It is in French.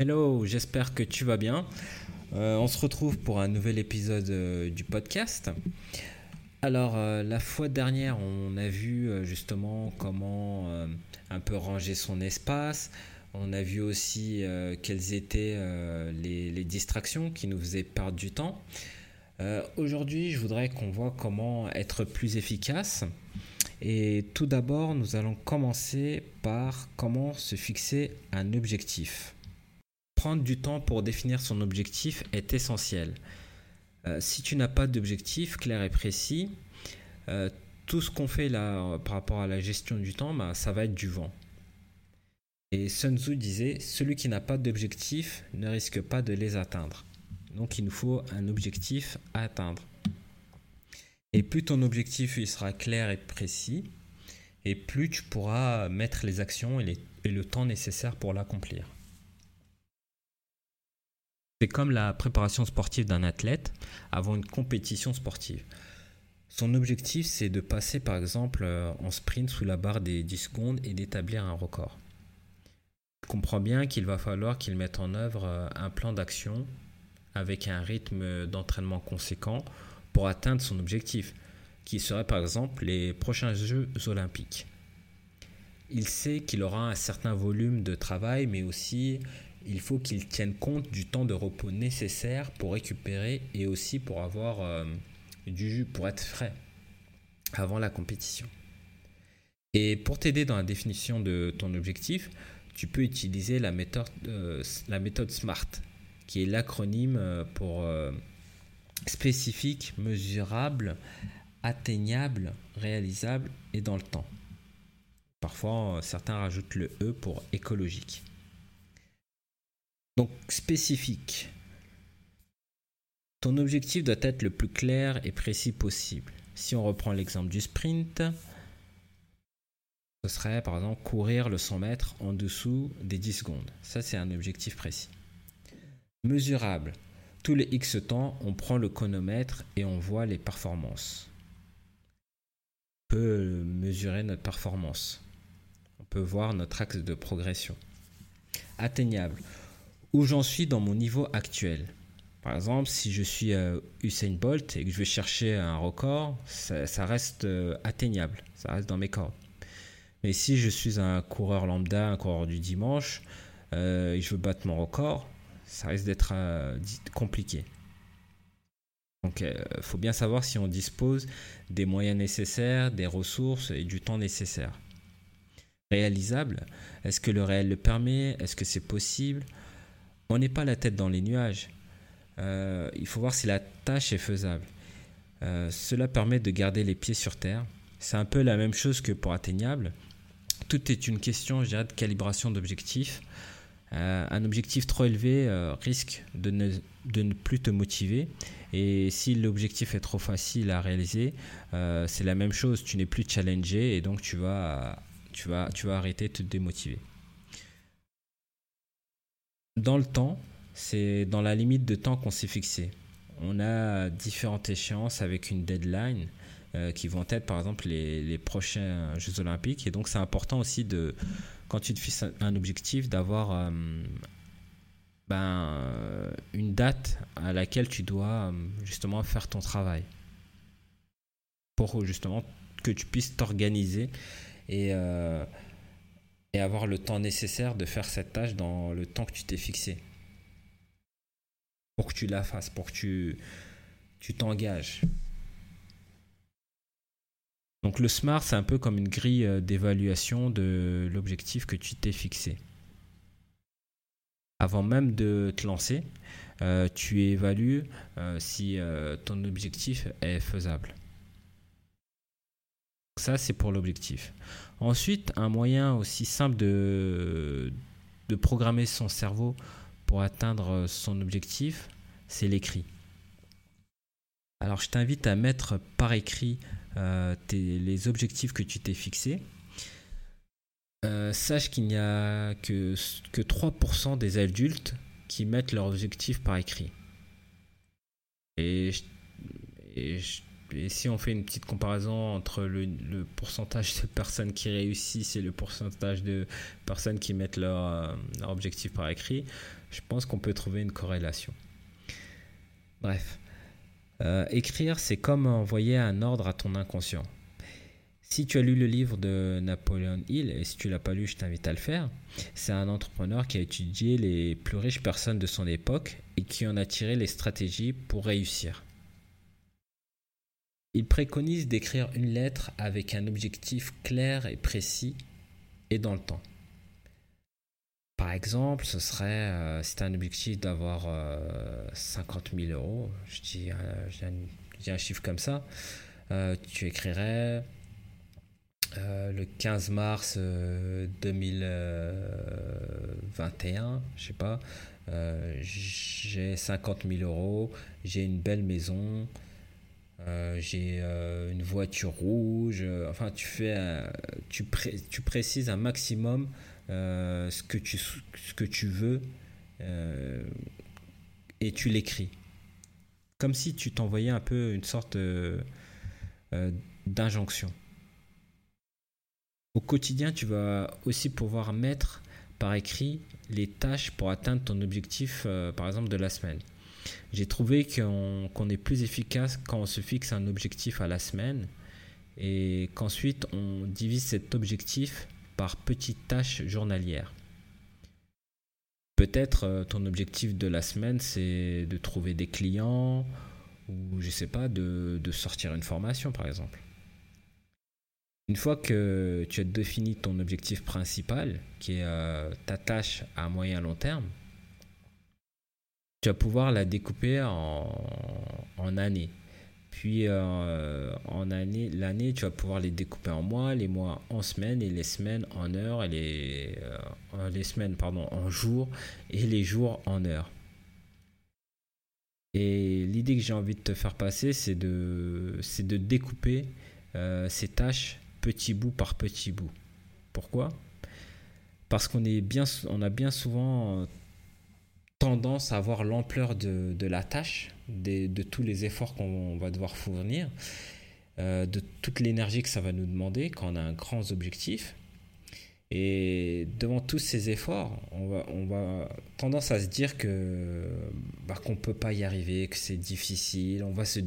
Hello, j'espère que tu vas bien. Euh, on se retrouve pour un nouvel épisode euh, du podcast. Alors, euh, la fois dernière, on a vu justement comment un peu ranger son espace. On a vu aussi quelles étaient les, les, distractions qui nous faisaient perdre du temps. Aujourd'hui, je voudrais qu'on voit comment être plus efficace. Et tout d'abord, nous allons commencer par comment se fixer un objectif. Prendre du temps pour définir son objectif est essentiel. Euh, si tu n'as pas d'objectif clair et précis, euh, tout ce qu'on fait là par rapport à la gestion du temps, bah, ça va être du vent. Et Sun Tzu disait, celui qui n'a pas d'objectif ne risque pas de les atteindre. Donc il nous faut un objectif à atteindre. Et plus ton objectif sera clair et précis, et plus tu pourras mettre les actions et, le temps nécessaire pour l'accomplir. C'est comme la préparation sportive d'un athlète avant une compétition sportive. Son objectif, c'est de passer par exemple euh, en sprint sous la barre des 10 secondes et d'établir un record. Je comprends bien qu'il va falloir qu'il mette en œuvre euh, un plan d'action avec un rythme d'entraînement conséquent pour atteindre son objectif, qui serait par exemple les prochains Jeux olympiques. Il sait qu'il aura un certain volume de travail, mais aussi il faut qu'il tienne compte du temps de repos nécessaire pour récupérer et aussi pour avoir euh, du jus, pour être frais avant la compétition. Et pour t'aider dans la définition de ton objectif, tu peux utiliser la méthode, euh, SMART, qui est l'acronyme euh, pour spécifique, mesurable, atteignable, réalisable et dans le temps. Parfois, certains rajoutent le E pour écologique. Donc, spécifique. Ton objectif doit être le plus clair et précis possible. Si on reprend l'exemple du sprint, ce serait par exemple courir le 100 mètres en dessous des 10 secondes. Ça, c'est un objectif précis. Mesurable. Tous les X temps, on prend le chronomètre et on voit les performances. On peut mesurer notre performance. On peut voir notre axe de progression. Atteignable. Où j'en suis dans mon niveau actuel. Par exemple, si je suis euh, Usain Bolt et que je vais chercher un record, ça, reste euh, atteignable, ça reste dans mes cordes. Mais si je suis un coureur lambda, un coureur du dimanche, euh, et je veux battre mon record, ça risque d'être compliqué. Donc il faut bien savoir si on dispose des moyens nécessaires, des ressources et du temps nécessaire. Réalisable, est-ce que le réel le permet? Est-ce que c'est possible? On n'est pas la tête dans les nuages. Euh, il faut voir si la tâche est faisable. cela permet de garder les pieds sur terre. C'est un peu la même chose que pour atteignable. Tout est une question, de calibration d'objectifs. Euh, un objectif trop élevé euh, risque de ne, plus te motiver. Et si l'objectif est trop facile à réaliser, euh, c'est la même chose. Tu n'es plus challengé et donc tu vas arrêter de te démotiver. Dans le temps, c'est dans la limite de temps qu'on s'est fixé. On a différentes échéances avec une deadline qui vont être par exemple les, prochains Jeux Olympiques. Et donc c'est important aussi de quand tu te fixes un objectif, d'avoir euh, ben, une date à laquelle tu dois euh, justement faire ton travail. Pour justement que tu puisses t'organiser et, euh, et avoir le temps nécessaire de faire cette tâche dans le temps que tu t'es fixé. Pour que tu la fasses, pour que tu t'engages. Donc le SMART, c'est un peu comme une grille euh, d'évaluation de l'objectif que tu t'es fixé. Avant même de te lancer, euh, tu évalues euh, si ton objectif est faisable. Ça, c'est pour l'objectif. Ensuite, un moyen aussi simple de, de programmer son cerveau pour atteindre son objectif, c'est l'écrit. Alors, je t'invite à mettre par écrit euh, les objectifs que tu t'es fixés. Euh, sache qu'il n'y a que, que 3% des adultes qui mettent leurs objectifs par écrit. Et, et si on fait une petite comparaison entre le, pourcentage de personnes qui réussissent et le pourcentage de personnes qui mettent leur, euh, objectif par écrit, je pense qu'on peut trouver une corrélation. Bref, euh, écrire, c'est comme envoyer un ordre à ton inconscient. Si tu as lu le livre de Napoleon Hill, et si tu l'as pas lu, je t'invite à le faire, c'est un entrepreneur qui a étudié les plus riches personnes de son époque et qui en a tiré les stratégies pour réussir. Il préconise d'écrire une lettre avec un objectif clair et précis et dans le temps. Par exemple, ce serait, euh, as un objectif d'avoir 50 euh, 000 euros, je dis, un, chiffre comme ça, euh, tu écrirais le 15 mars 2021, je sais pas, j'ai 50 000 euros, j'ai une belle maison, j'ai une voiture rouge, enfin tu fais, tu, tu précises un maximum euh, ce, que tu, ce que tu veux euh, et tu l'écris. Comme si tu t'envoyais un peu une sorte euh, d'injonction. Au quotidien, tu vas aussi pouvoir mettre par écrit les tâches pour atteindre ton objectif, par exemple, de la semaine. J'ai trouvé qu'on est plus efficace quand on se fixe un objectif à la semaine et qu'ensuite on divise cet objectif par petites tâches journalières. Peut-être euh, ton objectif de la semaine, c'est de trouver des clients ou je sais pas, de, sortir une formation par exemple. Une fois que tu as défini ton objectif principal, qui est euh, ta tâche à moyen long terme, tu vas pouvoir la découper en, en années. Puis euh, en année, l'année, tu vas pouvoir les découper en mois, les mois en semaines et les semaines en heures et les, euh, les semaines pardon, en jours et les jours en heures. Et l'idée que j'ai envie de te faire passer, c'est de, c'est de découper euh, ces tâches petit bout par petit bout. Pourquoi? Parce qu'on est bien, on a bien souvent tendance à voir l'ampleur de, la tâche, de tous les efforts qu'on va devoir fournir, euh, de toute l'énergie que ça va nous demander quand on a un grand objectif. Et devant tous ces efforts, on va, tendance à se dire que bah, qu'on peut pas y arriver, que c'est difficile, on va se